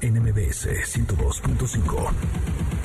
NMBS 102.5.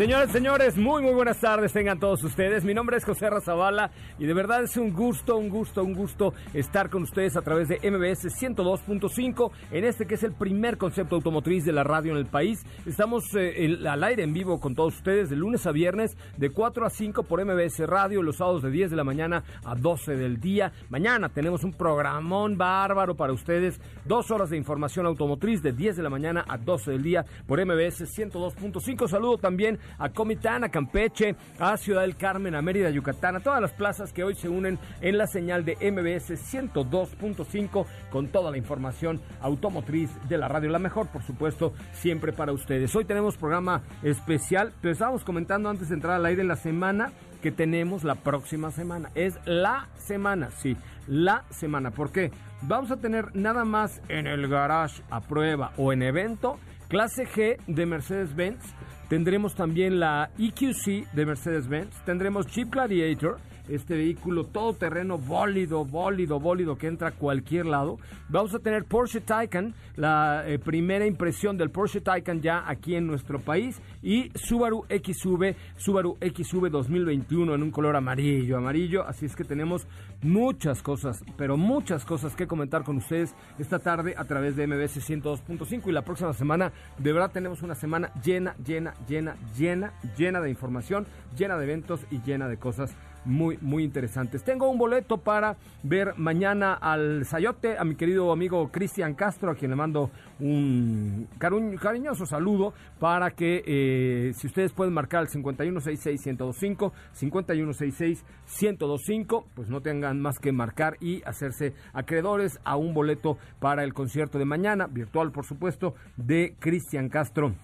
Señores, señores, muy muy buenas tardes tengan todos ustedes. Mi nombre es José Razabala y de verdad es un gusto, un gusto, un gusto estar con ustedes a través de MBS 102.5 en este que es el primer concepto automotriz de la radio en el país. Estamos eh, al aire en vivo con todos ustedes de lunes a viernes de 4 a 5 por MBS Radio, los sábados de 10 de la mañana a 12 del día. Mañana tenemos un programón bárbaro para ustedes, dos horas de información automotriz de 10 de la mañana a 12 del día por MBS 102.5. Saludo también a Comitán, a Campeche, a Ciudad del Carmen, a Mérida, Yucatán, a todas las plazas que hoy se unen en la señal de MBS 102.5 con toda la información automotriz de la radio. La mejor, por supuesto, siempre para ustedes. Hoy tenemos programa especial, pero estábamos comentando antes de entrar al aire la semana que tenemos la próxima semana. Es la semana, sí, la semana. ¿Por qué? Vamos a tener nada más en el garage a prueba o en evento clase G de Mercedes-Benz Tendremos también la EQC de Mercedes-Benz. Tendremos Jeep Gladiator este vehículo todoterreno bólido, bólido, bólido que entra a cualquier lado. Vamos a tener Porsche Taycan, la eh, primera impresión del Porsche Taycan ya aquí en nuestro país y Subaru XV, Subaru XV 2021 en un color amarillo, amarillo, así es que tenemos muchas cosas, pero muchas cosas que comentar con ustedes esta tarde a través de MBS 102.5 y la próxima semana de verdad tenemos una semana llena, llena, llena, llena, llena de información, llena de eventos y llena de cosas muy, muy interesantes. Tengo un boleto para ver mañana al Sayote, a mi querido amigo Cristian Castro, a quien le mando un cariñoso saludo para que eh, si ustedes pueden marcar el 5166-1025, 5166-1025, pues no tengan más que marcar y hacerse acreedores a un boleto para el concierto de mañana, virtual por supuesto, de Cristian Castro.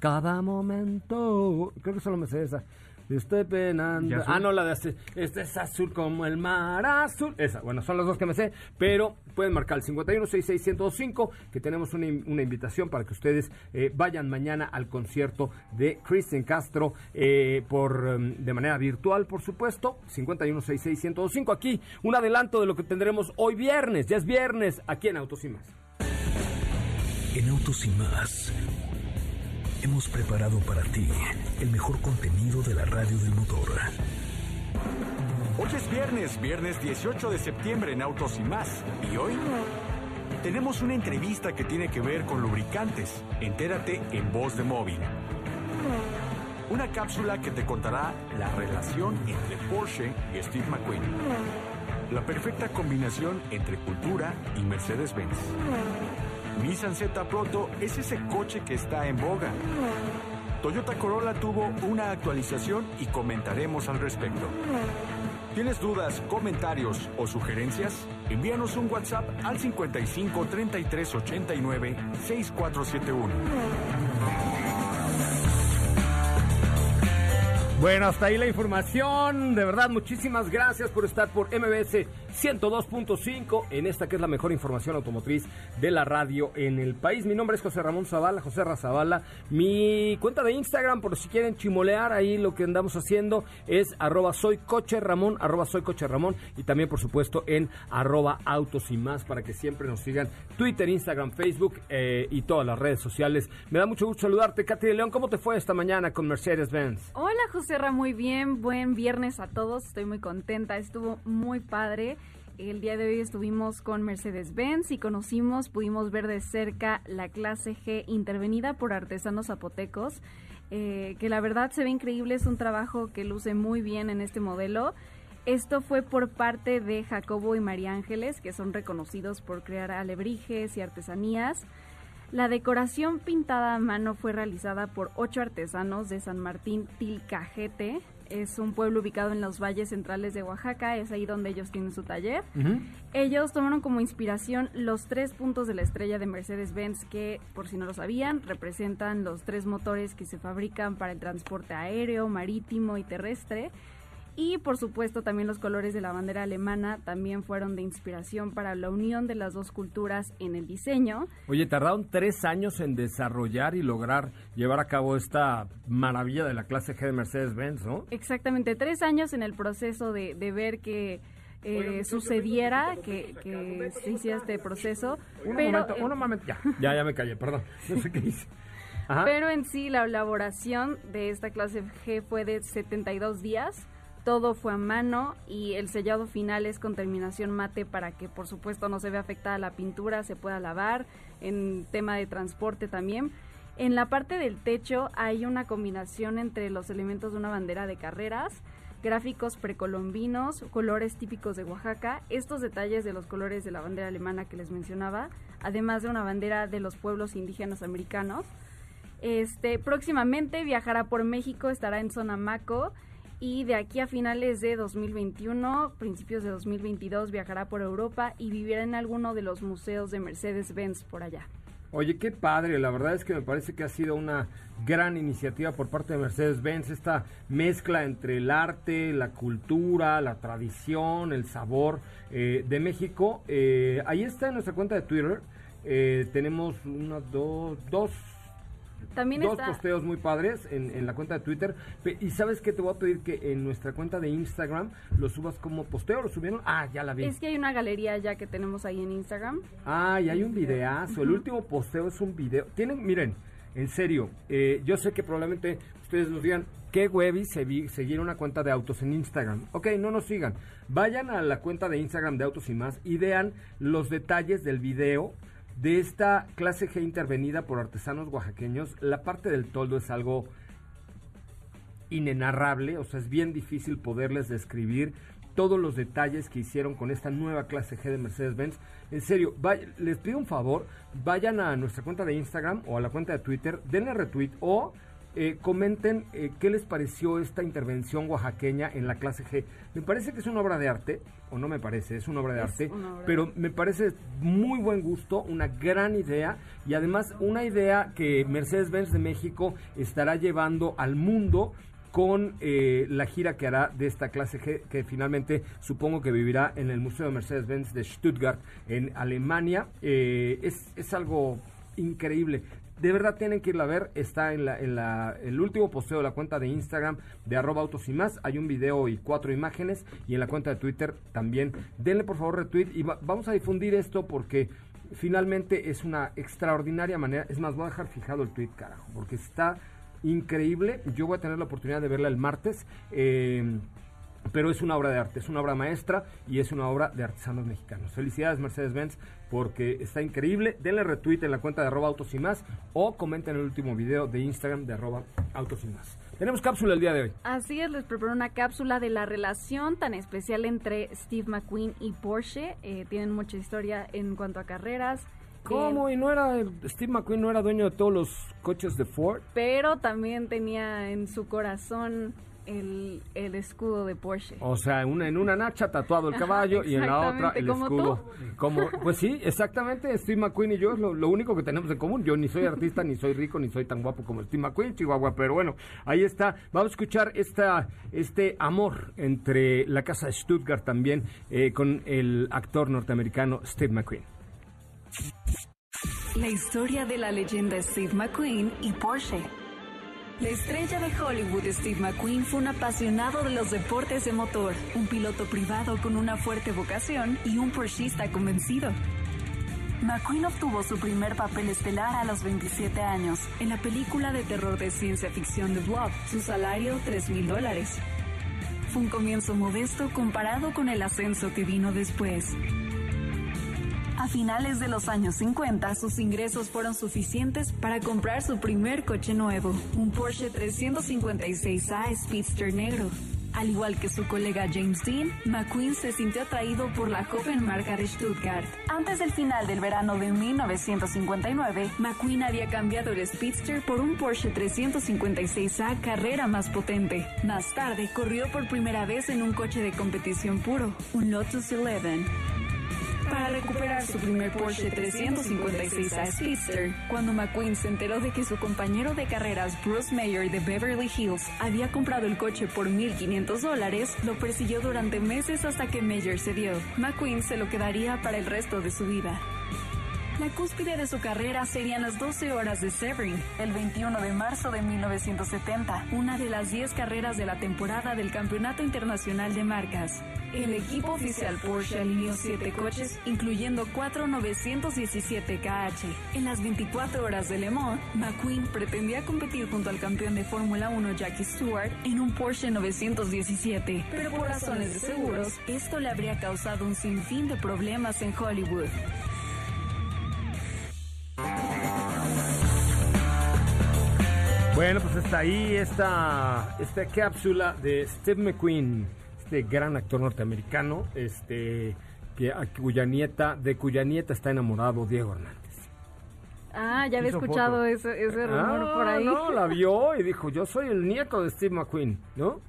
Cada momento, creo que solo me sé esa. Estoy penando. Ah, no, la de este, este es azul como el mar azul. Esa, bueno, son las dos que me sé, pero pueden marcar el 5166105, que tenemos una, una, invitación para que ustedes eh, vayan mañana al concierto de Christian Castro eh, por em, de manera virtual, por supuesto. 5166105. Aquí un adelanto de lo que tendremos hoy viernes. Ya es viernes aquí en Autos y Más. En Autos y Más hemos preparado para ti el mejor contenido de la radio del motor. Hoy es viernes, viernes 18 de septiembre en Autos y más. Y hoy tenemos una entrevista que tiene que ver con lubricantes. Entérate en Voz de Móvil. Una cápsula que te contará la relación entre Porsche y Steve McQueen. La perfecta combinación entre cultura y Mercedes-Benz. Nissan Z Proto es ese coche que está en boga. Toyota Corolla tuvo una actualización y comentaremos al respecto. ¿Tienes dudas, comentarios o sugerencias? Envíanos un WhatsApp al 55 33 89 6471. Bueno, hasta ahí la información. De verdad, muchísimas gracias por estar por MBS 102.5 en esta que es la mejor información automotriz de la radio en el país. Mi nombre es José Ramón Zavala, José Razabala. Mi cuenta de Instagram, por si quieren chimolear ahí lo que andamos haciendo, es arroba soy coche Ramón, arroba soy coche Ramón y también, por supuesto, en arroba autos y más para que siempre nos sigan Twitter, Instagram, Facebook eh, y todas las redes sociales. Me da mucho gusto saludarte, Katy de León. ¿Cómo te fue esta mañana con Mercedes-Benz? Hola, José Muy bien. Buen viernes a todos. Estoy muy contenta. Estuvo muy padre. El día de hoy estuvimos con Mercedes-Benz y conocimos, pudimos ver de cerca la clase G intervenida por artesanos zapotecos, eh, que la verdad se ve increíble, es un trabajo que luce muy bien en este modelo. Esto fue por parte de Jacobo y María Ángeles, que son reconocidos por crear alebrijes y artesanías. La decoración pintada a mano fue realizada por ocho artesanos de San Martín Tilcajete. Es un pueblo ubicado en los valles centrales de Oaxaca, es ahí donde ellos tienen su taller. Ellos tomaron como inspiración los tres puntos de la estrella de Mercedes-Benz que, por si no lo sabían, representan los tres motores que se fabrican para el transporte aéreo, marítimo y terrestre. Y por supuesto también los colores de la bandera alemana también fueron de inspiración para la unión de las dos culturas en el diseño. Oye, tardaron tres años en desarrollar y lograr llevar a cabo esta maravilla de la clase G de Mercedes-Benz, ¿no? Exactamente, tres años en el proceso de, ver que eh, sucediera, que, se hiciera este proceso. Un momento, un momento, ya, ya, ya me callé, perdón, no sé qué hice. Pero en sí la elaboración de esta clase G fue de 72 días todo fue a mano y el sellado final es con terminación mate para que por supuesto no se vea afectada la pintura, se pueda lavar, en tema de transporte también. En la parte del techo hay una combinación entre los elementos de una bandera de carreras, gráficos precolombinos, colores típicos de Oaxaca, estos detalles de los colores de la bandera alemana que les mencionaba, además de una bandera de los pueblos indígenas americanos. Este, próximamente viajará por México, estará en Sonamaco y de aquí a finales de 2021, principios de 2022, viajará por Europa y vivirá en alguno de los museos de Mercedes-Benz por allá. Oye, qué padre, la verdad es que me parece que ha sido una gran iniciativa por parte de Mercedes-Benz, esta mezcla entre el arte, la cultura, la tradición, el sabor eh, de México. Eh, ahí está en nuestra cuenta de Twitter. Eh, tenemos una, dos, dos también dos posteos muy padres en, la cuenta de Twitter. Y sabes que te voy a pedir que en nuestra cuenta de Instagram lo subas como posteo. ¿Lo subieron? Ah, ya la vi. Es que hay una galería ya que tenemos ahí en Instagram. Ah, y hay un videazo. El último posteo es un video. Tienen, miren, en serio, eh, yo sé que probablemente ustedes nos digan, ¿qué huevi seguir una cuenta de autos en Instagram? Ok, no nos sigan. Vayan a la cuenta de Instagram de Autos y más y vean los detalles del video de esta clase G intervenida por artesanos oaxaqueños, la parte del toldo es algo inenarrable, o sea, es bien difícil poderles describir todos los detalles que hicieron con esta nueva clase G de Mercedes-Benz. En serio, les pido un favor, vayan a nuestra cuenta de Instagram o a la cuenta de Twitter, denle retweet o eh, comenten eh, qué les pareció esta intervención oaxaqueña en la clase G. Me parece que es una obra de arte, o no me parece, es una obra de arte, pero me parece muy buen gusto, una gran idea y además una idea que Mercedes-Benz de México estará llevando al mundo con eh, la gira que hará de esta clase G, que finalmente supongo que vivirá en el Museo de Mercedes-Benz de Stuttgart, en Alemania. es, es algo increíble. De verdad tienen que irla a ver. Está en, la, el último posteo de la cuenta de Instagram de arroba autos y más. Hay un video y cuatro imágenes. Y en la cuenta de Twitter también. Denle por favor retweet y vamos a difundir esto porque finalmente es una extraordinaria manera. Es más, voy a dejar fijado el tweet, carajo, porque está increíble. Yo voy a tener la oportunidad de verla el martes. Eh, pero es una obra de arte, es una obra maestra y es una obra de artesanos mexicanos. Felicidades Mercedes-Benz porque está increíble. Denle retweet en la cuenta de arroba autos y más o comenten el último video de Instagram de arroba autos y más. Tenemos cápsula el día de hoy. Así es, les preparo una cápsula de la relación tan especial entre Steve McQueen y Porsche. Eh, tienen mucha historia en cuanto a carreras. ¿Cómo? ¿Y no era Steve McQueen no era dueño de todos los coches de Ford? Pero también tenía en su corazón el, el, escudo de Porsche. O sea, una, en una nacha tatuado el caballo y en la otra el escudo. Como, pues sí, exactamente. Steve McQueen y yo es lo, único que tenemos en común. Yo ni soy artista, ni soy rico, ni soy tan guapo como Steve McQueen, Chihuahua. Pero bueno, ahí está. Vamos a escuchar esta, este amor entre la casa de Stuttgart también eh, con el actor norteamericano Steve McQueen. La historia de la leyenda Steve McQueen y Porsche. La estrella de Hollywood Steve McQueen fue un apasionado de los deportes de motor, un piloto privado con una fuerte vocación y un porschista convencido. McQueen obtuvo su primer papel estelar a los 27 años en la película de terror de ciencia ficción The Blob. Su salario, 3 mil dólares. fue un comienzo modesto comparado con el ascenso que vino después. A finales de los años 50, sus ingresos fueron suficientes para comprar su primer coche nuevo, un Porsche 356A Speedster negro. Al igual que su colega James Dean, McQueen se sintió atraído por la joven marca de Stuttgart. Antes del final del verano de 1959, McQueen había cambiado el Speedster por un Porsche 356A carrera más potente. Más tarde, corrió por primera vez en un coche de competición puro, un Lotus 11 para recuperar su primer Porsche 356 a Speedster. Cuando McQueen se enteró de que su compañero de carreras Bruce Mayer de Beverly Hills había comprado el coche por 1.500 dólares, lo persiguió durante meses hasta que Mayer cedió. McQueen se lo quedaría para el resto de su vida. La cúspide de su carrera serían las 12 horas de Sebring, el 21 de marzo de 1970, una de las 10 carreras de la temporada del Campeonato Internacional de Marcas. El equipo oficial Porsche alineó 7 coches, incluyendo 4 917 KH. En las 24 horas de Le Mans, McQueen pretendía competir junto al campeón de Fórmula 1 Jackie Stewart en un Porsche 917, pero por razones de seguros, esto le habría causado un sinfín de problemas en Hollywood. Bueno, pues está ahí esta, esta cápsula de Steve McQueen, este gran actor norteamericano, este que a cuya nieta, de cuya nieta está enamorado Diego Hernández. Ah, ya había Hizo escuchado foto. ese, ese rumor Ah, por ahí. No, la vio y dijo, yo soy el nieto de Steve McQueen, ¿no?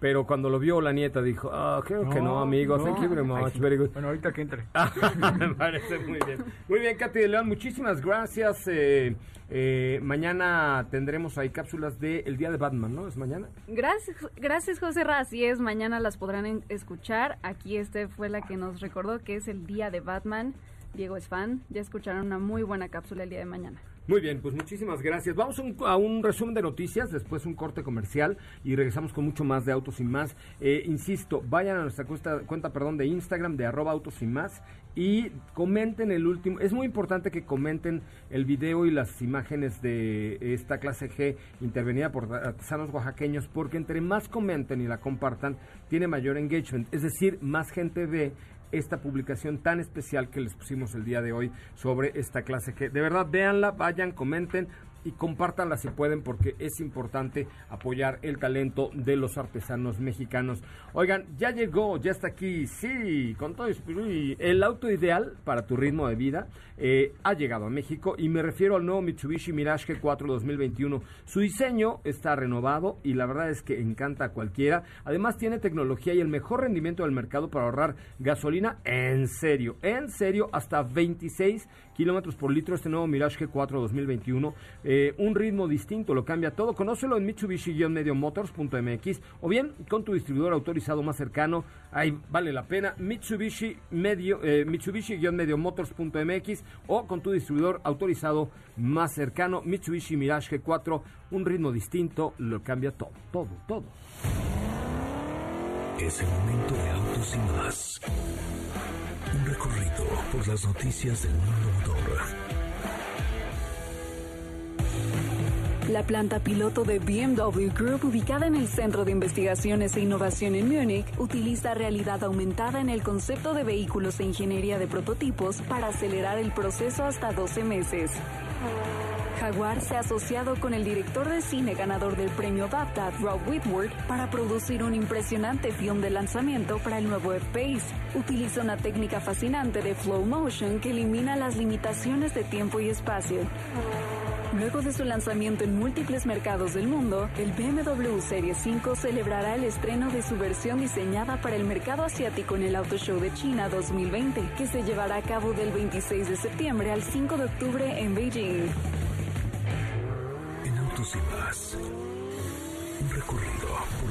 Pero cuando lo vio la nieta dijo, ah, creo que no, amigo, no. thank you very much, sí. very good. Bueno, ahorita que entre. Ah, Me parece muy bien. Muy bien, Katy de León, muchísimas gracias. Eh, eh, mañana tendremos ahí cápsulas del el Día de Batman, ¿no? ¿Es mañana? Gracias, gracias José Ra. Así es, mañana las podrán escuchar. Aquí este fue la que nos recordó que es el día de Batman. Diego es fan. Ya escucharon una muy buena cápsula el día de mañana. Muy bien, pues muchísimas gracias. Vamos a un, a un resumen de noticias, después un corte comercial y regresamos con mucho más de Autos y Más. Eh, insisto, vayan a nuestra cuenta, cuenta perdón, de Instagram de arroba Autos y Más y comenten el último. Es muy importante que comenten el video y las imágenes de esta clase G intervenida por artesanos oaxaqueños porque entre más comenten y la compartan, tiene mayor engagement. Es decir, más gente ve esta publicación tan especial que les pusimos el día de hoy sobre esta clase que de verdad véanla, vayan, comenten y compártanla si pueden porque es importante apoyar el talento de los artesanos mexicanos. Oigan, ya llegó, ya está aquí, sí, con todo el auto ideal para tu ritmo de vida eh, ha llegado a México y me refiero al nuevo Mitsubishi Mirage G4 2021. Su diseño está renovado y la verdad es que encanta a cualquiera. Además tiene tecnología y el mejor rendimiento del mercado para ahorrar gasolina en serio, en serio, hasta 26 kilómetros por litro este nuevo Mirage G4 2021. Eh, un ritmo distinto, lo cambia todo. Conócelo en Mitsubishi-Motors.mx o bien con tu distribuidor autorizado más cercano. Ahí vale la pena. Mitsubishi medio, eh, Mitsubishi-Motors.mx o con tu distribuidor autorizado más cercano. Mitsubishi Mirage G4, un ritmo distinto, lo cambia todo, todo, todo. Es el momento de autos y más. Un recorrido por las noticias del mundo motor. La planta piloto de BMW Group, ubicada en el Centro de Investigaciones e Innovación en Múnich, utiliza realidad aumentada en el concepto de vehículos e ingeniería de prototipos para acelerar el proceso hasta 12 meses. Jaguar se ha asociado con el director de cine ganador del premio BAFTA, Rob Whitworth, para producir un impresionante film de lanzamiento para el nuevo F-Pace. Utiliza una técnica fascinante de flow motion que elimina las limitaciones de tiempo y espacio. Luego de su lanzamiento en múltiples mercados del mundo, el BMW Serie 5 celebrará el estreno de su versión diseñada para el mercado asiático en el Auto Show de China 2020, que se llevará a cabo del 26 de septiembre al 5 de octubre en Beijing.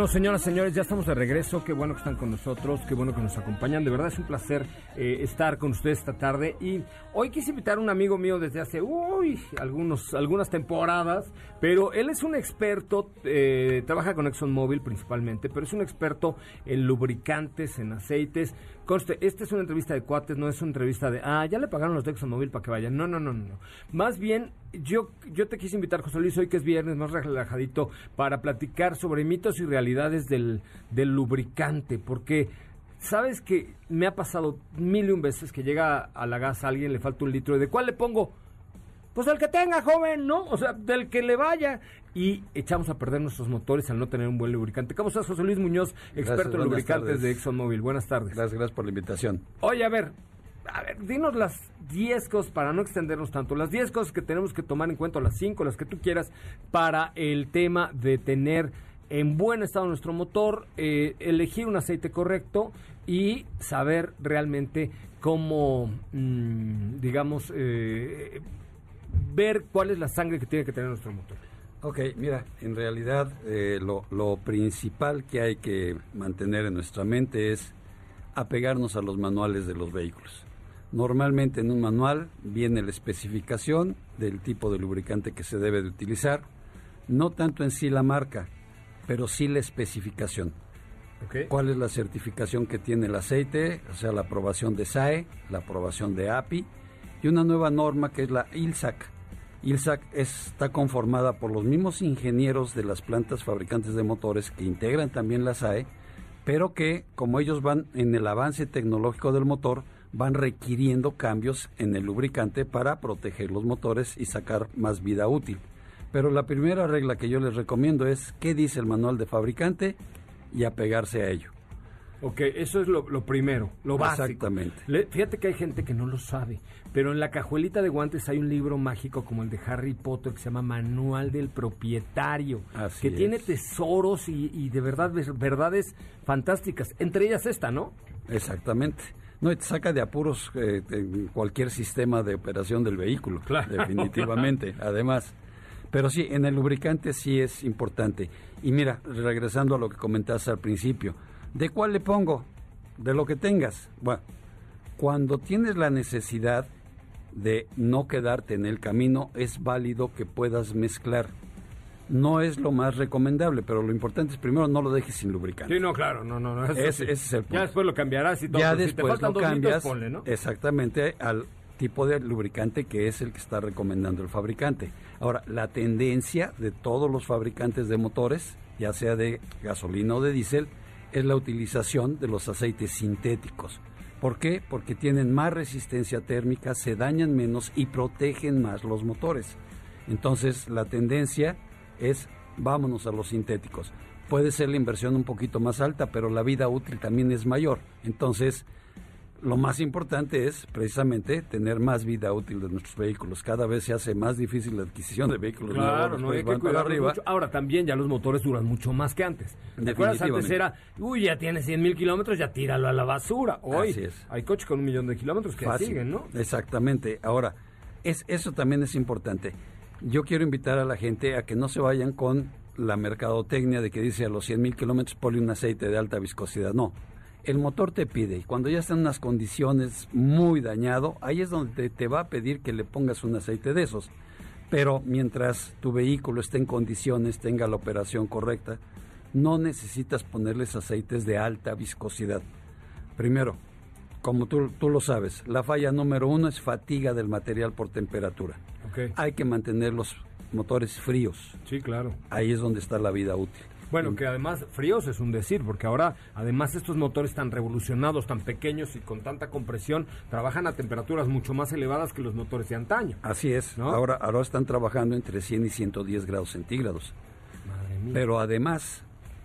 Bueno, señoras, señores, ya estamos de regreso. Qué bueno que están con nosotros, qué bueno que nos acompañan. De verdad es un placer eh, estar con ustedes esta tarde. Y hoy quise invitar a un amigo mío desde hace, uy, algunos, algunas temporadas. Pero él es un experto, eh, trabaja con ExxonMobil principalmente, pero es un experto en lubricantes, en aceites. Conste, esta es una entrevista de cuates, no es una entrevista de, ah, ya le pagaron los de ExxonMobil para que vayan. No, no, no, no. Más bien, yo, yo te quise invitar, José Luis, hoy que es viernes, más relajadito, para platicar sobre mitos y realidades del, del lubricante, porque sabes que me ha pasado mil y un veces que llega a la gas alguien, le falta un litro, ¿y de cuál le pongo? Pues el que tenga, joven, ¿no? O sea, del que le vaya. Y echamos a perder nuestros motores al no tener un buen lubricante. ¿Cómo estás, José Luis Muñoz, experto en lubricantes tardes. de ExxonMobil? Buenas tardes. Gracias, gracias por la invitación. Oye, a ver, a ver, dinos las 10 cosas, para no extendernos tanto, las 10 cosas que tenemos que tomar en cuenta, las 5, las que tú quieras, para el tema de tener en buen estado nuestro motor, eh, elegir un aceite correcto y saber realmente cómo, mm, digamos, eh, ver cuál es la sangre que tiene que tener nuestro motor. Ok, mira, en realidad eh, lo, lo principal que hay que mantener en nuestra mente es apegarnos a los manuales de los vehículos. Normalmente en un manual viene la especificación del tipo de lubricante que se debe de utilizar, no tanto en sí la marca, pero sí la especificación. ¿Cuál es la certificación que tiene el aceite? O sea, la aprobación de SAE, la aprobación de API y una nueva norma que es la ILSAC. ILSAC está conformada por los mismos ingenieros de las plantas fabricantes de motores que integran también la SAE, pero que como ellos van en el avance tecnológico del motor, van requiriendo cambios en el lubricante para proteger los motores y sacar más vida útil. Pero la primera regla que yo les recomiendo es qué dice el manual de fabricante y apegarse a ello. Ok, eso es lo, lo primero, lo básico. Exactamente. Le- fíjate que hay gente que no lo sabe, pero en la cajuelita de guantes hay un libro mágico como el de Harry Potter que se llama Manual del Propietario, Así que tiene es. tesoros y, y de verdad ver- verdades fantásticas, entre ellas esta, ¿no? Exactamente. No, y te saca de apuros eh, en cualquier sistema de operación del vehículo, Claro. definitivamente, además. Pero sí, en el lubricante sí es importante. Y mira, regresando a lo que comentaste al principio, ¿de cuál le pongo? De lo que tengas. Bueno, cuando tienes la necesidad de no quedarte en el camino, es válido que puedas mezclar. No es lo más recomendable, pero lo importante es primero no lo dejes sin lubricante. Sí, no, claro, no, no, no. eso Ese- sí. ese es el punto. Ya después lo cambiarás y todo. ya si te después faltan lo dos litros, cambias ponle, ¿no? exactamente al tipo de lubricante que es el que está recomendando el fabricante. Ahora, la tendencia de todos los fabricantes de motores, ya sea de gasolina o de diésel, es la utilización de los aceites sintéticos. ¿Por qué? Porque tienen más resistencia térmica, se dañan menos y protegen más los motores. Entonces, la tendencia es vámonos a los sintéticos. Puede ser la inversión un poquito más alta, pero la vida útil también es mayor. Entonces, lo más importante es precisamente tener más vida útil de nuestros vehículos. Cada vez se hace más difícil la adquisición de vehículos Claro, nuevos, no hay que para arriba. mucho. Ahora también ya los motores duran mucho más que antes. ¿Te acuerdas? Antes era, uy, ya tiene 100 mil kilómetros, ya tíralo a la basura. Hoy Así es. hay coches con un millón de kilómetros que Fácil. siguen, ¿no? Exactamente. Ahora, es, eso también es importante. Yo quiero invitar a la gente a que no se vayan con la mercadotecnia de que dice a los 100 mil kilómetros ponle un aceite de alta viscosidad. No. El motor te pide, y cuando ya está en unas condiciones muy dañado, ahí es donde te, te va a pedir que le pongas un aceite de esos. Pero mientras tu vehículo esté en condiciones, tenga la operación correcta, no necesitas ponerles aceites de alta viscosidad. Primero, como tú, tú lo sabes, la falla número uno es fatiga del material por temperatura. Ok. Hay que mantener los motores fríos. Sí, claro. Ahí es donde está la vida útil. Bueno, que además fríos es un decir, porque ahora además estos motores tan revolucionados, tan pequeños y con tanta compresión, trabajan a temperaturas mucho más elevadas que los motores de antaño. Así es. ¿No? Ahora, ahora están trabajando entre 100 y 110 grados centígrados. Madre mía. Pero además,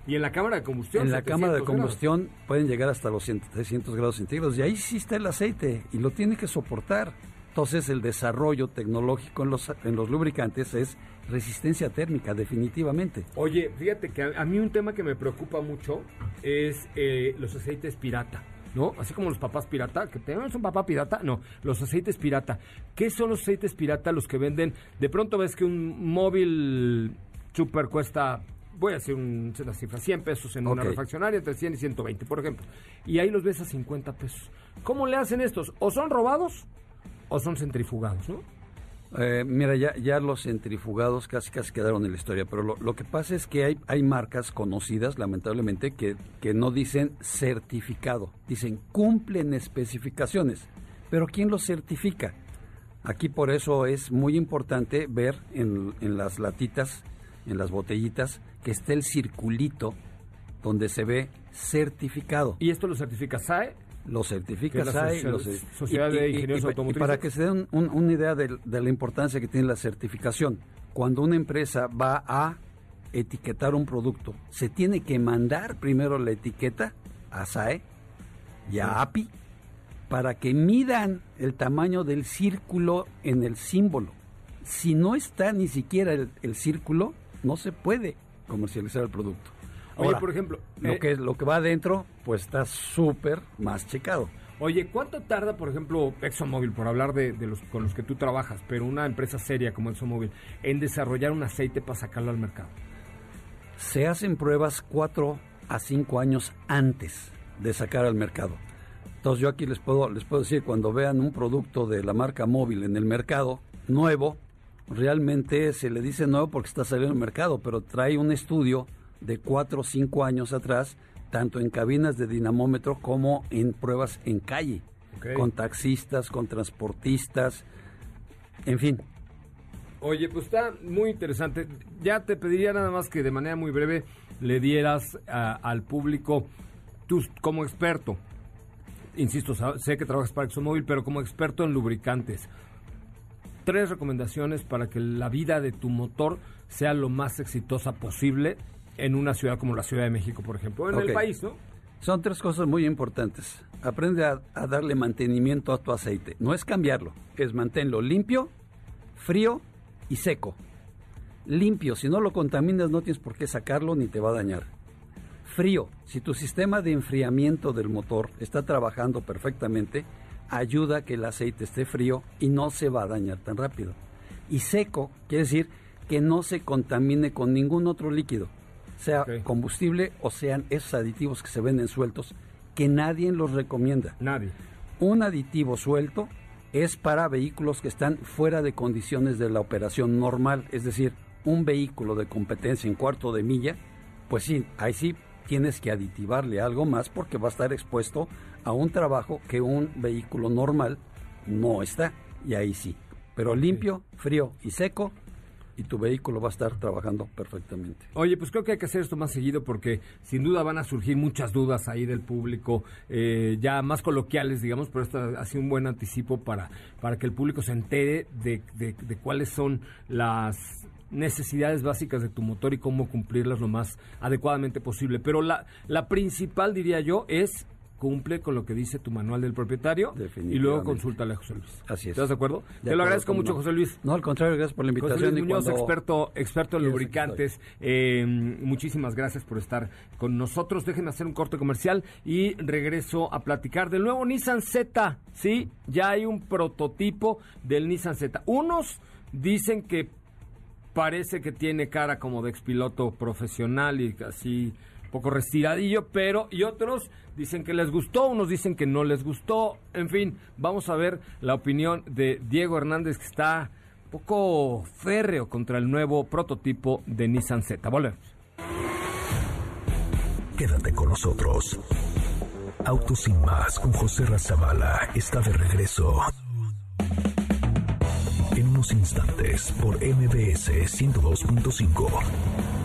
y en la cámara de combustión. en la 700 cámara de grados. combustión pueden llegar hasta los 100 300 grados centígrados. Y ahí sí está el aceite y lo tiene que soportar. Entonces el desarrollo tecnológico en los, en los lubricantes es resistencia térmica, definitivamente. Oye, fíjate que a, mí un tema que me preocupa mucho es eh, los aceites pirata. ¿No? Así como los papás pirata, que tenemos un papá pirata, no, los aceites pirata. ¿Qué son los aceites pirata los que venden? De pronto ves que un móvil super cuesta, voy a decir un- una cifra, 100 pesos en una refaccionaria, entre 100 y 120, por ejemplo. Y ahí los ves a 50 pesos. ¿Cómo le hacen estos? O son robados o son centrifugados, ¿no? Eh, mira, ya, ya los centrifugados casi casi quedaron en la historia, pero lo, lo que pasa es que hay, hay marcas conocidas, lamentablemente, que, que no dicen certificado, dicen cumplen especificaciones. Pero ¿quién los certifica? Aquí por eso es muy importante ver en, en las latitas, en las botellitas, que esté el circulito donde se ve certificado. Y esto lo certifica SAE. Lo certifica SAE. Socia- lo cer- Sociedad de Ingenieros pa- Automotrices. para que se den un- una idea de, de la importancia que tiene la certificación, cuando una empresa va a etiquetar un producto, se tiene que mandar primero la etiqueta a SAE y a API para que midan el tamaño del círculo en el símbolo. Si no está ni siquiera el, el círculo, no se puede comercializar el producto. Oye, Ahora, por ejemplo, lo eh, que lo que va adentro, pues está súper más checado. Oye, ¿cuánto tarda, por ejemplo, ExxonMobil, por hablar de, de los con los que tú trabajas, pero una empresa seria como ExxonMobil, en desarrollar un aceite para sacarlo al mercado? Se hacen pruebas cuatro a cinco años antes de sacar al mercado. Entonces yo aquí les puedo, les puedo decir, cuando vean un producto de la marca móvil en el mercado, nuevo, realmente se le dice nuevo porque está saliendo al mercado, pero trae un estudio de cuatro o cinco años atrás, tanto en cabinas de dinamómetro como en pruebas en calle, con taxistas, con transportistas, en fin, Oye, pues está muy interesante. Ya te pediría nada más que de manera muy breve le dieras a- al público, tú como experto, insisto, sé que trabajas para ExxonMobil, pero como experto en lubricantes, tres recomendaciones para que la vida de tu motor sea lo más exitosa posible en una ciudad como la Ciudad de México, por ejemplo, en el país, ¿no? Son tres cosas muy importantes. Aprende a, a darle mantenimiento a tu aceite. No es cambiarlo, es mantenerlo limpio, frío y seco. Limpio, si no lo contaminas no tienes por qué sacarlo ni te va a dañar. Frío, si tu sistema de enfriamiento del motor está trabajando perfectamente, ayuda a que el aceite esté frío y no se va a dañar tan rápido. Y seco, quiere decir que no se contamine con ningún otro líquido, sea combustible o sean esos aditivos que se venden sueltos, que nadie los recomienda. Nadie. Un aditivo suelto es para vehículos que están fuera de condiciones de la operación normal, es decir, un vehículo de competencia en cuarto de milla, pues sí, ahí sí tienes que aditivarle algo más porque va a estar expuesto a un trabajo que un vehículo normal no está, y ahí sí. Pero limpio, frío y seco, y tu vehículo va a estar trabajando perfectamente. Oye, pues creo que hay que hacer esto más seguido porque sin duda van a surgir muchas dudas ahí del público, eh, ya más coloquiales, digamos, pero esto ha sido un buen anticipo para, para que el público se entere de, de- de cuáles son las necesidades básicas de tu motor y cómo cumplirlas lo más adecuadamente posible. Pero la, la principal, diría yo, es cumple con lo que dice tu manual del propietario y luego consúltale a José Luis. Así es. ¿Estás de acuerdo? De Te acuerdo, lo agradezco mucho. José Luis. No, al contrario, gracias por la José invitación. Luis y Muñoz, cuando- experto, experto en lubricantes. Eh, muchísimas gracias por estar con nosotros. Déjenme hacer un corte comercial y regreso a platicar del nuevo Nissan Z. Sí, ya hay un prototipo del Nissan Z. Unos dicen que parece que tiene cara como de expiloto profesional y así poco restiradillo, pero y otros dicen que les gustó, unos dicen que no les gustó, en fin, vamos a ver la opinión de Diego Hernández que está un poco férreo contra el nuevo prototipo de Nissan Z. Volvemos. Quédate con nosotros. Autos sin más con José Razabala está de regreso. En unos instantes por MBS 102.5.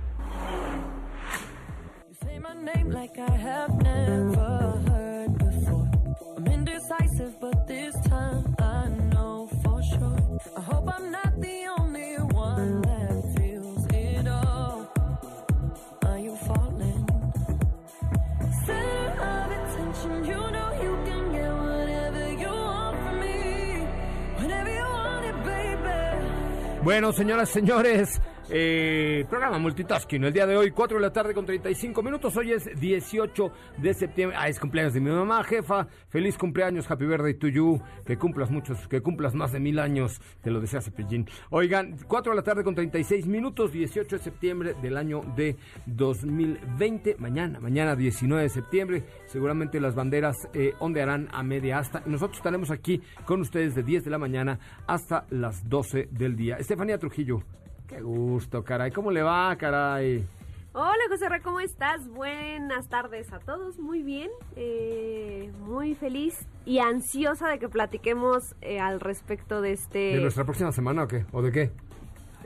Bueno, señoras, señores, eh, programa Multitasking. El día de hoy, 4 de la tarde con 35 minutos. Hoy es 18 de septiembre. Ah, es cumpleaños de mi mamá, jefa. Feliz cumpleaños, Happy Birthday to you. Que cumplas muchos, que cumplas más de mil años. Te lo desea Cepillín. Oigan, 4 de la tarde con 36 minutos, 18 de septiembre del año de 2020. Mañana, mañana 19 de septiembre. Seguramente las banderas eh, ondearán a media asta. Nosotros estaremos aquí con ustedes de 10 de la mañana hasta las 12 del día. Estefanía Trujillo. Qué gusto, caray. ¿Cómo le va, caray? Hola José Ra, ¿cómo estás? Buenas tardes a todos, muy bien, eh, muy feliz y ansiosa de que platiquemos eh, al respecto de ¿De este, nuestra próxima semana o qué? ¿O de qué?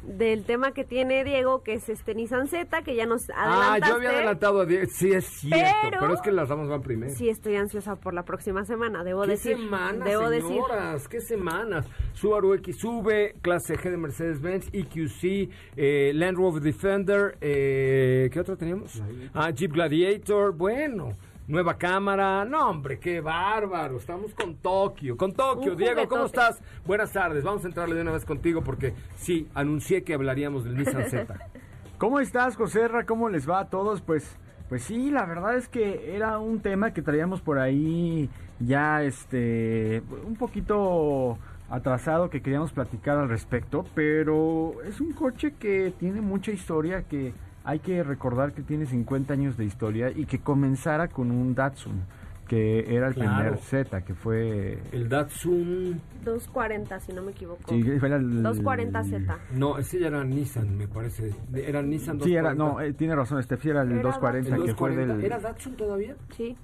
Del tema que tiene Diego, que es este Nissan Z, que ya nos Ah, adelantaste. yo había adelantado a die- Sí, es cierto. Pero, Pero- es que las damas van primero. Sí, estoy ansiosa por la próxima semana, debo ¿Qué decir. semanas, debo decir. señoras? ¿Qué semanas? Subaru XV, clase G de Mercedes-Benz, EQC, eh, Land Rover Defender, eh, ¿qué otro teníamos? Ah, Jeep Gladiator, bueno, nueva cámara, no hombre, qué bárbaro, estamos con Tokio, con Tokio. Un Diego, ¿cómo estás? Buenas tardes, vamos a entrarle de una vez contigo porque sí, anuncié que hablaríamos del Nissan Z. ¿Cómo estás, Joserra? ¿Cómo les va a todos? Pues, pues sí, la verdad es que era un tema que traíamos por ahí ya, este, un poquito atrasado que queríamos platicar al respecto, pero es un coche que tiene mucha historia, que hay que recordar que tiene 50 años de historia y que comenzara con un Datsun, que era el Claro. primer Z, que fue... El Datsun, 240, si no me equivoco. Sí, era el- 240Z. no, ese ya era Nissan, me parece. Era Nissan 240. Sí, era, no, eh, tiene razón, este sí era el Era 240, ¿El que fue 240? del... ¿Era Datsun todavía? Sí.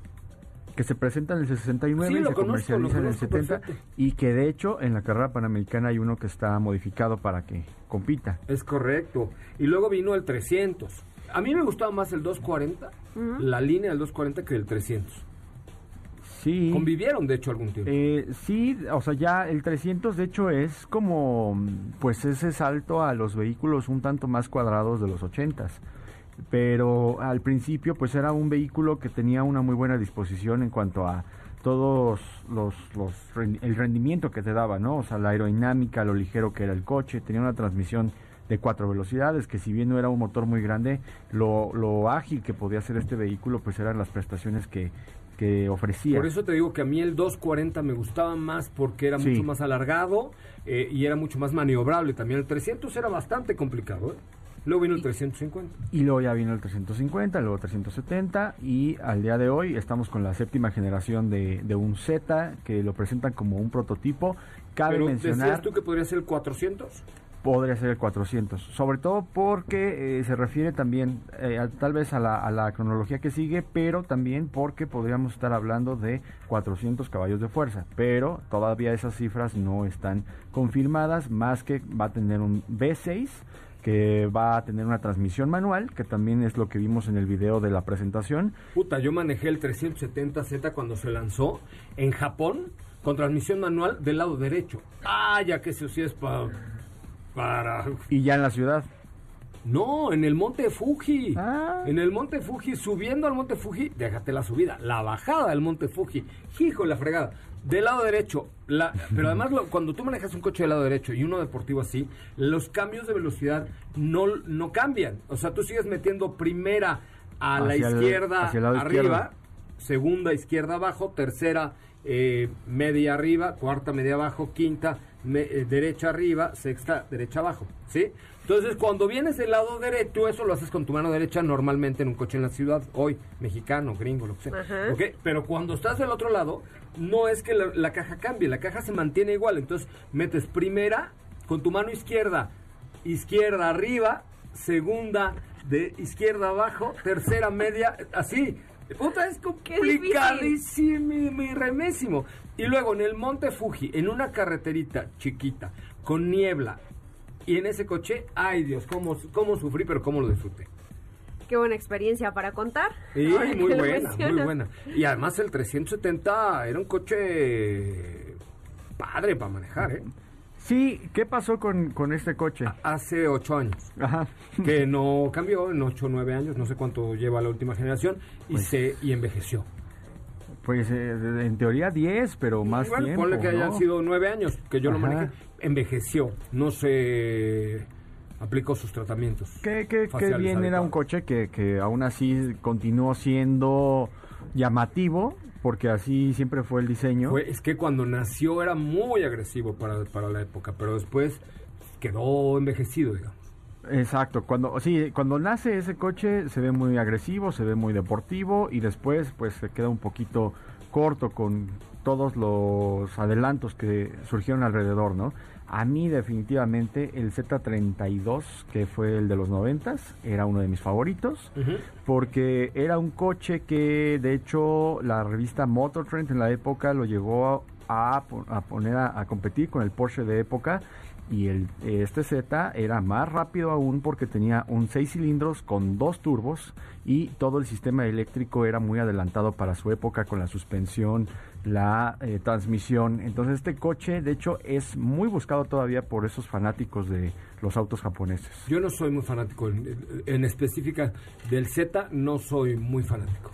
Que se presenta en el 69 Sí, y se conozco, comercializa en el conozco 70 perfecto. y que de hecho en la carrera panamericana hay uno que está modificado para que compita. Es correcto. Y luego vino el 300. A mí me gustaba más el 240, la línea del 240 que el 300. Sí. Convivieron, de hecho, algún tiempo. Eh, sí, o sea, ya el 300 de hecho es como pues ese salto a los vehículos un tanto más cuadrados de los 80s. Pero al principio pues era un vehículo que tenía una muy buena disposición en cuanto a todos los, los el rendimiento que te daba, ¿no? O sea, la aerodinámica, lo ligero que era el coche, tenía una transmisión de cuatro velocidades, que si bien no era un motor muy grande, lo, lo ágil que podía ser este vehículo, pues eran las prestaciones que, que ofrecía. Por eso te digo que a mí el 240 me gustaba más porque era Sí. mucho más alargado eh, y era mucho más maniobrable. También el 300 era bastante complicado. ¿eh? Luego vino el 350. Y luego ya vino el 350, luego 370 y al día de hoy estamos con la séptima generación de, de un Z que lo presentan como un prototipo. Cabe Pero mencionar, decías tú que podría ser el 400. podría ser el 400, sobre todo porque eh, se refiere también eh, a- tal vez a la, a la cronología que sigue, pero también porque podríamos estar hablando de 400 caballos de fuerza, pero todavía esas cifras no están confirmadas, más que va a tener un V6 que va a tener una transmisión manual, que también es lo que vimos en el video de la presentación. Puta, yo manejé el 370Z cuando se lanzó en Japón con transmisión manual del lado derecho. Ah, ya que eso sí es pa- para... Y ya en la ciudad. No, en el Monte Fuji. Ah. En el Monte Fuji, subiendo al Monte Fuji, déjate la subida, la bajada del Monte Fuji. Hijo de la fregada. Del lado derecho, la, pero además lo- cuando tú manejas un coche del lado derecho y uno deportivo así, los cambios de velocidad no, no cambian. O sea, tú sigues metiendo primera a la el- izquierda el arriba, segunda izquierda abajo, tercera eh, media arriba, cuarta media abajo, quinta me- eh, derecha arriba, sexta derecha abajo, ¿sí? Entonces, cuando vienes del lado derecho, eso lo haces con tu mano derecha normalmente en un coche en la ciudad, hoy, mexicano, gringo, lo que sea. Ajá. Pero cuando estás del otro lado, no es que la, la caja cambie, la caja se mantiene igual. Entonces, metes primera con tu mano izquierda, izquierda arriba, segunda de izquierda abajo, tercera media, así. Puta, es complicadísimo y remésimo. Y luego en el Monte Fuji, en una carreterita chiquita, con niebla, y en ese coche, ay Dios, cómo, cómo sufrí, pero cómo lo disfruté. Qué buena experiencia para contar. Sí, muy lo buena, muy buena. Y además el 370 era un coche padre para manejar, ¿eh? Sí, ¿qué pasó con, con este coche? Hace ocho años. Ajá. Que no cambió en ocho o nueve años, no sé cuánto lleva la última generación, y Pues- se y envejeció. Pues eh, en teoría 10, pero más bueno, tiempo. ponle que hayan sido nueve años que yo lo Ajá. manejé. Envejeció, no se aplicó sus tratamientos. Qué, qué- qué bien era un coche que, que aún así continuó siendo llamativo, porque así siempre fue el diseño. Fue- es que cuando nació era muy agresivo para, para la época, pero después quedó envejecido, digamos. Exacto, cuando sí, cuando nace ese coche se ve muy agresivo, se ve muy deportivo y después pues se queda un poquito corto con todos los adelantos que surgieron alrededor, ¿no? A mí definitivamente el Z32, que fue el de los noventas, era uno de mis favoritos porque era un coche que de hecho la revista Motor Trend en la época lo llegó a, po- a poner a, a competir con el Porsche de época y el este Z era más rápido aún porque tenía un 6 cilindros con dos turbos y todo el sistema eléctrico era muy adelantado para su época con la suspensión, la eh, transmisión. Entonces este coche de hecho es muy buscado todavía por esos fanáticos de los autos japoneses. Yo no soy muy fanático, en, en específica del Z no soy muy fanático.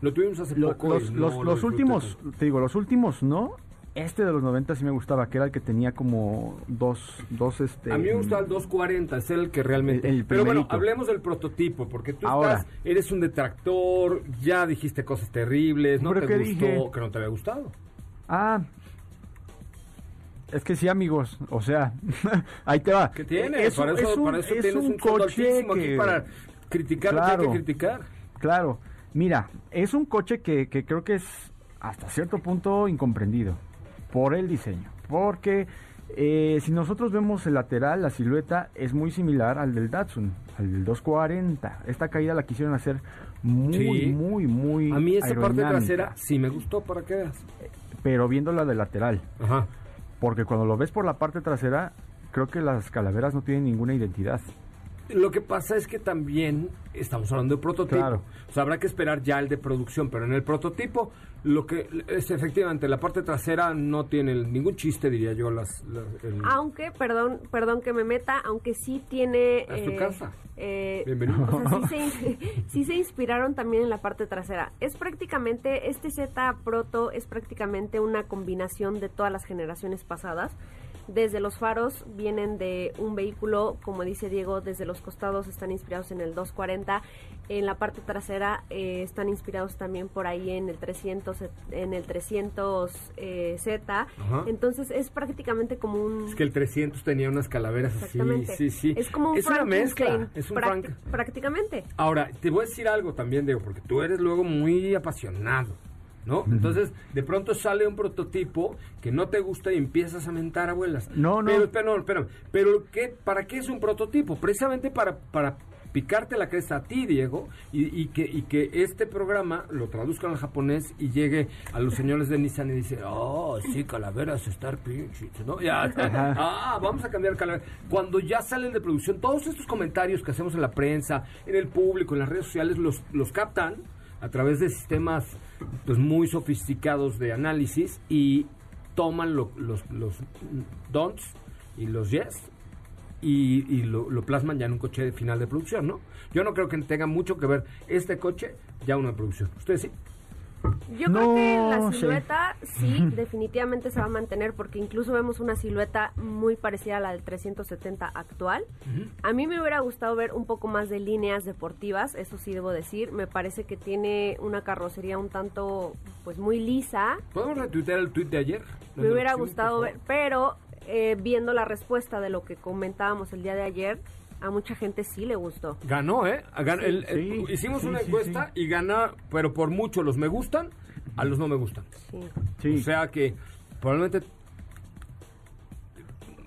Lo tuvimos hace poco. los, no los- lo los disfruté últimos, te digo, los últimos no. Este de los 90 sí me gustaba, que era el que tenía como dos, dos este... A mí me gusta el 240, es el que realmente... El- el Pero bueno, hablemos del prototipo, porque tú Ahora. estás, eres un detractor, ya dijiste cosas terribles, no ¿Pero te gustó, dije? que no te había gustado. Ah, es que sí, amigos, o sea, ahí te va. ¿Qué tiene? Es para eso, es un- para eso es tienes un coche altísimo aquí que- para criticar lo que hay Claro. que criticar. Claro, mira, es un coche que, que creo que es hasta cierto punto incomprendido por el diseño. Porque eh, si nosotros vemos el lateral, la silueta es muy similar al del Datsun, al del 240. Esta caída la quisieron hacer muy, Sí. muy, muy A mí esa parte trasera sí me gustó, para que veas. Pero viéndola de lateral. Ajá. Porque cuando lo ves por la parte trasera, creo que las calaveras no tienen ninguna identidad. Lo que pasa es que también estamos hablando de prototipo. Claro. O sea, habrá que esperar ya el de producción, pero en el prototipo lo que es efectivamente la parte trasera no tiene ningún chiste, diría yo, las, las- el- Aunque, perdón, perdón que me meta, aunque sí tiene... Es tu casa. eh, Bienvenido. o sea, sí, se, sí se inspiraron también en la parte trasera. Es prácticamente, este Z Proto es prácticamente una combinación de todas las generaciones pasadas. Desde los faros vienen de un vehículo, como dice Diego, desde los costados están inspirados en el 240, en la parte trasera eh, están inspirados también por ahí en el 300, en el 300 eh, Z. Ajá. Entonces es prácticamente como un Es que el 300 tenía unas calaveras así, sí, sí. Es como un una mezcla, es un prácticamente. Ahora, te voy a decir algo también, Diego, porque tú eres luego muy apasionado, ¿no? Entonces, de pronto sale un prototipo que no te gusta y empiezas a mentar abuelas. No, no. Pero, no, espérame. Pero, ¿qué, ¿para qué es un prototipo? Precisamente para, para picarte la cresta a ti, Diego, y, y que, y que este programa lo traduzcan al japonés y llegue a los señores de Nissan y dice, oh, sí, calaveras, estar pinches, ¿no? Ya, ah, vamos a cambiar calaveras. Cuando ya salen de producción, todos estos comentarios que hacemos en la prensa, en el público, en las redes sociales, los, los captan a través de sistemas pues muy sofisticados de análisis y toman lo- los, los don'ts y los yes y, lo plasman ya en un coche de final de producción, ¿no? Yo no creo que tenga mucho que ver este coche ya una producción. ¿Ustedes sí? Yo creo que No la silueta sí, definitivamente se va a mantener porque incluso vemos una silueta muy parecida a la del 370 actual. A mí me hubiera gustado ver un poco más de líneas deportivas, eso sí debo decir. Me parece que tiene una carrocería un tanto, pues muy lisa. ¿Podemos retuitear el tweet de ayer? Me hubiera gustado ver, pero eh, viendo la respuesta de lo que comentábamos el día de ayer, a mucha gente sí le gustó. Ganó, ¿eh? Ganó- el- el- Sí, hicimos sí, una sí, encuesta y gana, pero por mucho los me gustan a los no me gustan. Sí. Sí. O sea que probablemente,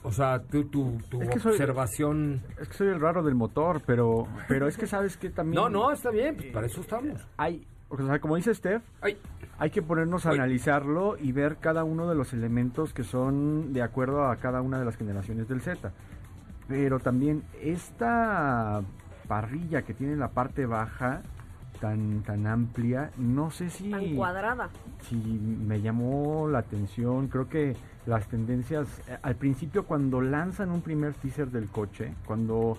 o sea, tu, tu, tu Es que soy- observación... Es que soy el raro del motor, pero, pero es que sabes que también... No, no, está bien, pues para eso estamos. Hay, o sea, como dice Steph, Ay, hay que ponernos a analizarlo y ver cada uno de los elementos que son de acuerdo a cada una de las generaciones del Z. Pero también esta parrilla que tiene en la parte baja tan tan amplia, no sé si Tan cuadrada. si me llamó la atención, creo que las tendencias eh, al principio cuando lanzan un primer teaser del coche, cuando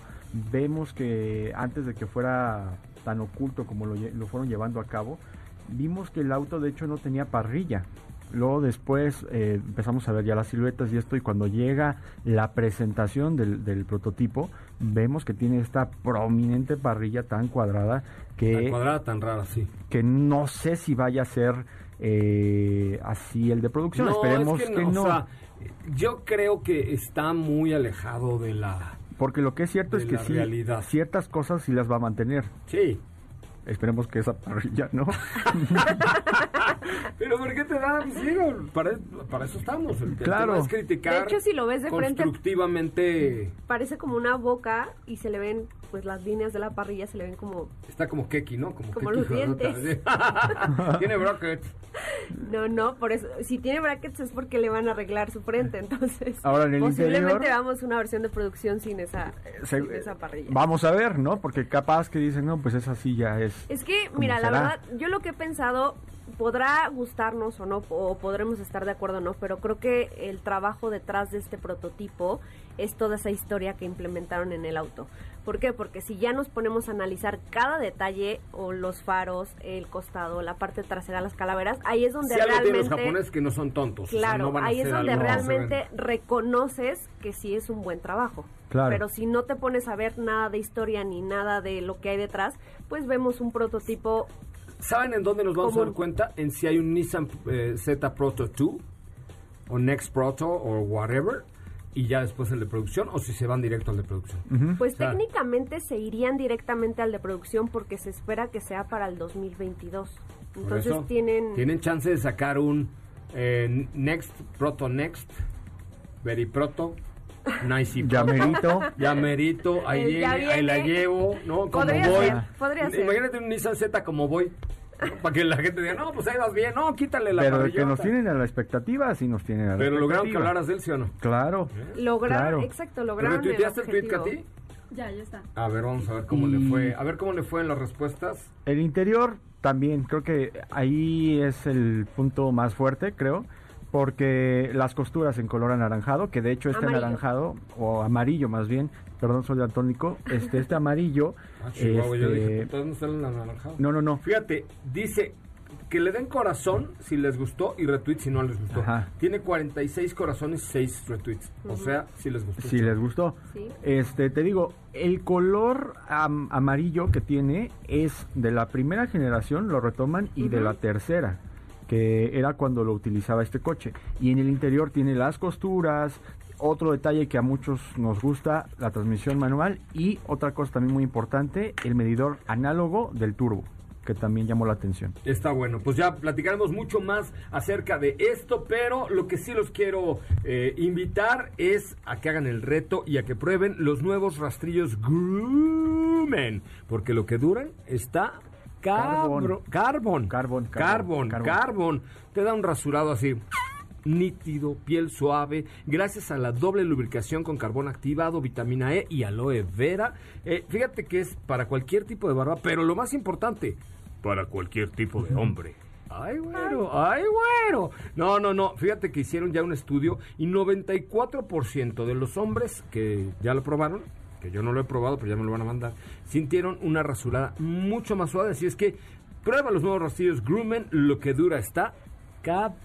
vemos que antes de que fuera tan oculto como lo, lo fueron llevando a cabo, vimos que el auto de hecho no tenía parrilla. Luego después eh, empezamos a ver ya las siluetas y esto y cuando llega la presentación del, del prototipo vemos que tiene esta prominente parrilla tan cuadrada que Tan cuadrada, tan rara, sí. que no sé si vaya a ser eh, así el de producción. No, Esperemos es que que, no. no. o sea, yo creo que está muy alejado de la... porque lo que es cierto es que sí, realidad. ciertas cosas sí las va a mantener. Sí. Esperemos que esa parrilla no. Pero ¿por qué te da? Pues, digo, para, para eso estamos. El, Claro. tema es criticar De hecho, si lo ves de frente, constructivamente. parece como una boca y se le ven, pues las líneas de la parrilla se le ven como... Está como keki, ¿no? Como, Como keki los dientes. Tiene brackets. No, no, por eso, si tiene brackets es porque le van a arreglar su frente, entonces Ahora, en el posiblemente interior- veamos una versión de producción sin esa, Se- sin esa parrilla. Vamos a ver, ¿no? Porque capaz que dicen, no, pues esa sí ya es. Es que, mira, la verdad, yo lo que he pensado podrá gustarnos o no, o podremos estar de acuerdo o no, pero creo que el trabajo detrás de este prototipo es toda esa historia que implementaron en el auto. ¿Por qué? Porque si ya nos ponemos a analizar cada detalle, o los faros, el costado, la parte trasera, las calaveras, ahí es donde tienen realmente... los japoneses que no son tontos. o sea, Claro, no van a ahí es donde realmente reconoces que sí es un buen trabajo. Claro. Pero si no te pones a ver nada de historia ni nada de lo que hay detrás, pues vemos un prototipo ¿Saben en dónde nos vamos a dar cuenta? En si hay un Nissan eh, Z Proto 2 o Next Proto o whatever y ya después el de producción o si se van directo al de producción. Pues O sea, técnicamente se irían directamente al de producción porque se espera que sea para el 2022. por Entonces eso tienen... tienen chance de sacar un eh, Next Proto Next, Very Proto, Nice Ya merito. Ya merito, ahí, Eh, viene, ahí la llevo, ¿no? Como Podría voy. ser, podría ser. Imagínate un Nissan Z como voy. Para que la gente diga, no, pues ahí vas bien, no, quítale la Pero que nos tienen a la expectativa, sí nos tienen a la Pero lograron que hablaras de él, ¿sí o no? Claro. Lograron, claro. exacto, lograron el ¿Retuiteaste el tweet, objetivo. Katy? Ya, ya está. A ver, vamos a ver cómo Y- le fue. A ver cómo le fue en las respuestas. El interior también, creo que ahí es el punto más fuerte, creo, porque las costuras en color anaranjado, que de hecho este Amarillo. anaranjado, o amarillo más bien, perdón, soy daltónico, este, este amarillo, Ah, Chihuahua, yo este, dije, ¿todos no anaranjado? no, no, no, Fíjate, dice que le den corazón si les gustó y retweet si no les gustó. Ajá. Tiene 46 corazones, 6 retweets. O sea, si les gustó. si les gustó. Sí. Este, te digo, el color am- amarillo que tiene es de la primera generación, lo retoman, y de la tercera, que era cuando lo utilizaba este coche. Y en el interior tiene las costuras, otro detalle que a muchos nos gusta, la transmisión manual, y otra cosa también muy importante, el medidor análogo del turbo, que también llamó la atención. Está bueno, pues ya platicaremos mucho más acerca de esto, pero lo que sí los quiero eh, invitar es a que hagan el reto y a que prueben los nuevos rastrillos Groomen, porque lo que duran está carbon, Carbon. carbon, Carbon, carbon. Te da un rasurado así nítido, piel suave, gracias a la doble lubricación con carbón activado, vitamina E y aloe vera. Eh, fíjate que es para cualquier tipo de barba, pero lo más importante, para cualquier tipo de hombre. Ay, güero, ay, güero. No, no, no. Fíjate que hicieron ya un estudio y 94% de los hombres que ya lo probaron, que yo no lo he probado, pero ya me lo van a mandar, sintieron una rasurada mucho más suave. Así es que prueba los nuevos rastrillos Groomen. Lo que dura está Carbón.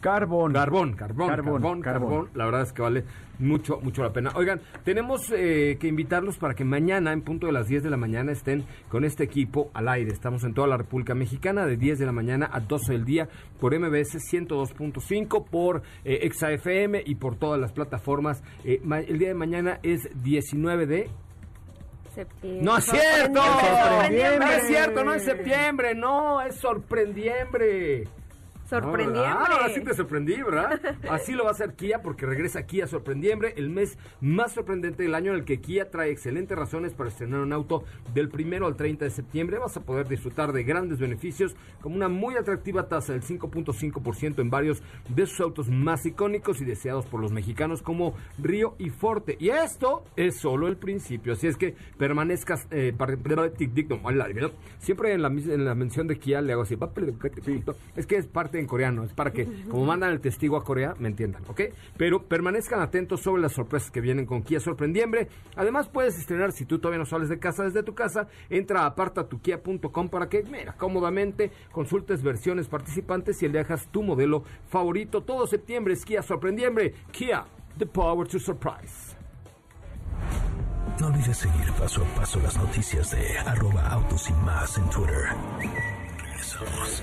Carbón, carbón, Carbón, carbón, carbón, carbón. La verdad es que vale mucho, mucho la pena. Oigan, tenemos eh, que invitarlos para que mañana, en punto de las 10 de la mañana, estén con este equipo al aire. Estamos en toda la República Mexicana, de 10 de la mañana a 12 del día, por MBS 102.5, por eh, ExaFM y por todas las plataformas. Eh, ma- el día de mañana es 19 de... Septiembre. ¡No es cierto! No es cierto, no es septiembre, no, es sorprendiembre. Sorprendiembre. Ah, ahora sí te sorprendí, ¿verdad? Así lo va a hacer Kia porque regresa Kia Sorprendiembre, el mes más sorprendente del año en el que Kia trae excelentes razones para estrenar un auto del primero al 30 de septiembre. Vas a poder disfrutar de grandes beneficios como una muy atractiva tasa del 5.5% en varios de sus autos más icónicos y deseados por los mexicanos como Río y Forte. Y esto es solo el principio, así es que permanezcas... eh, siempre en la, en la mención de Kia le hago así. Es que es parte en coreano, es para que, como mandan el testigo a Corea, me entiendan, ¿ok? Pero permanezcan atentos sobre las sorpresas que vienen con Kia Sorprendiembre. Además, puedes estrenar, si tú todavía no sales de casa desde tu casa, entra a apartatukia.com para que, mira, cómodamente consultes versiones participantes y elijas tu modelo favorito. Todo septiembre es Kia Sorprendiembre. Kia, the power to surprise. No olvides seguir paso a paso las noticias de arroba autos y más en Twitter. Regresamos.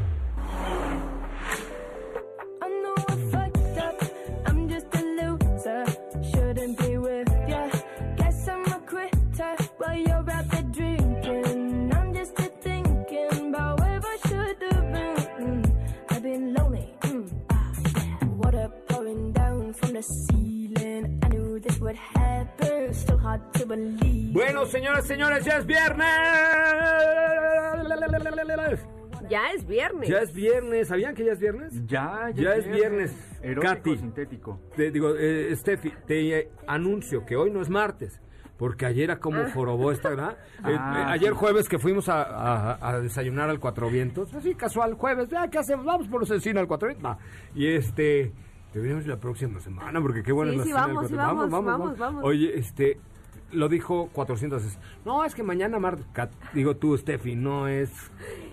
Bueno, señoras, señores, ya es viernes. Ya es viernes. Ya es viernes. ¿Sabían que ya es viernes? Ya, Ya es viernes. Erótico, Katy. sintético. Te digo, eh, Steffi, te eh, anuncio que hoy no es martes. Porque ayer era como jorobó esta, ¿verdad? Eh, Ah, eh, ayer sí. jueves que fuimos a, a- a desayunar al Cuatro Vientos, así casual, jueves, ya, ¿qué hacemos? Vamos por los cine al Cuatro Vientos. Y este, deberíamos ir la próxima semana, porque qué bueno Sí, es la sí, vamos, sí, vamos, vamos, vamos. Oye, este, lo dijo 400 veces. No, es que mañana Kat- digo tú, Steffi, no es,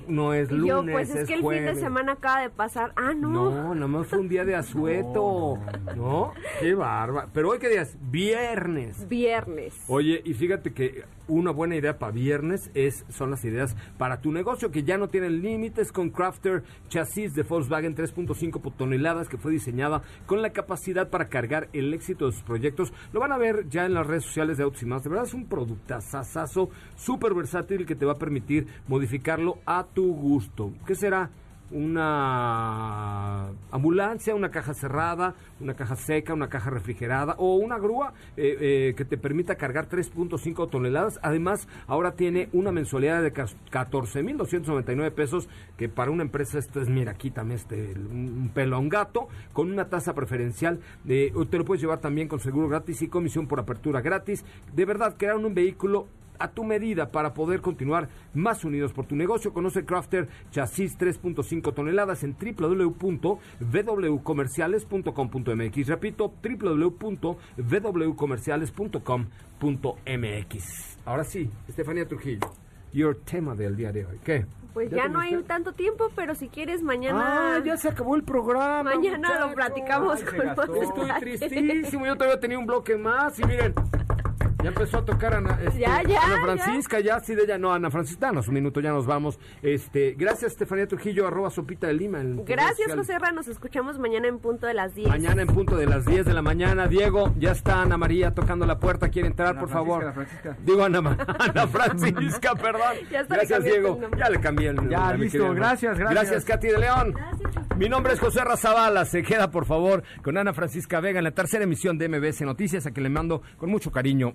no es lunes, yo, pues es, que el fin de jueves. semana acaba de pasar. Ah, no. No, nada más fue un día de asueto. ¿No? Qué barba. Pero hoy qué día es? Viernes. Viernes. Oye, y fíjate que una buena idea para viernes es son las ideas para tu negocio que ya no tienen límites con Crafter Chasis de Volkswagen 3.5 toneladas que fue diseñada con la capacidad para cargar el éxito de sus proyectos. Lo van a ver ya en las redes sociales de Autos y Más. De verdad es un productazazazo súper versátil que te va a permitir modificarlo a tu gusto. ¿Qué será? una ambulancia, una caja cerrada, una caja seca, una caja refrigerada o una grúa eh, eh, que te permita cargar 3.5 toneladas. Además, ahora tiene una mensualidad de cas- 14.299 pesos, que para una empresa esto es, mira, quítame este, un, un gato, con una tasa preferencial. De, te lo puedes llevar también con seguro gratis y comisión por apertura gratis. De verdad, crearon un vehículo a tu medida para poder continuar más unidos por tu negocio. Conoce Crafter Chasis 3.5 toneladas en www.wcomerciales.com.mx. Repito, www.wcomerciales.com.mx. Ahora sí, Estefanía Trujillo, your tema del día de hoy. ¿Qué? Pues ¿Ya no hay tanto tiempo, pero si quieres mañana... Ah, ya se acabó el programa. Mañana lo platicamos Ay, con Estoy tristísimo. Yo todavía tenía un bloque más y miren. Ya empezó a tocar Ana, este, Ya, ya, Ana ya. Francisca, ya, sí de ella, no, Ana Francisca, danos un minuto, ya nos vamos. Este, gracias Estefanía Trujillo, arroba sopita de Lima. Gracias. José Ra. Nos escuchamos mañana en punto de las 10. Mañana en punto de las 10 de la mañana. Diego, ya está Ana María tocando la puerta, quiere entrar, Ana por Francisca, favor. Ana Francisca. Digo Ana, Ana Francisca, perdón. Ya le gracias, Diego. Ya le cambié el nombre. Ya, listo, querida gracias, gracias. Gracias, Katy de León. Mi nombre es José Razabala. Se queda, por favor, con Ana Francisca Vega en la tercera emisión de MBS Noticias, a quien le mando con mucho cariño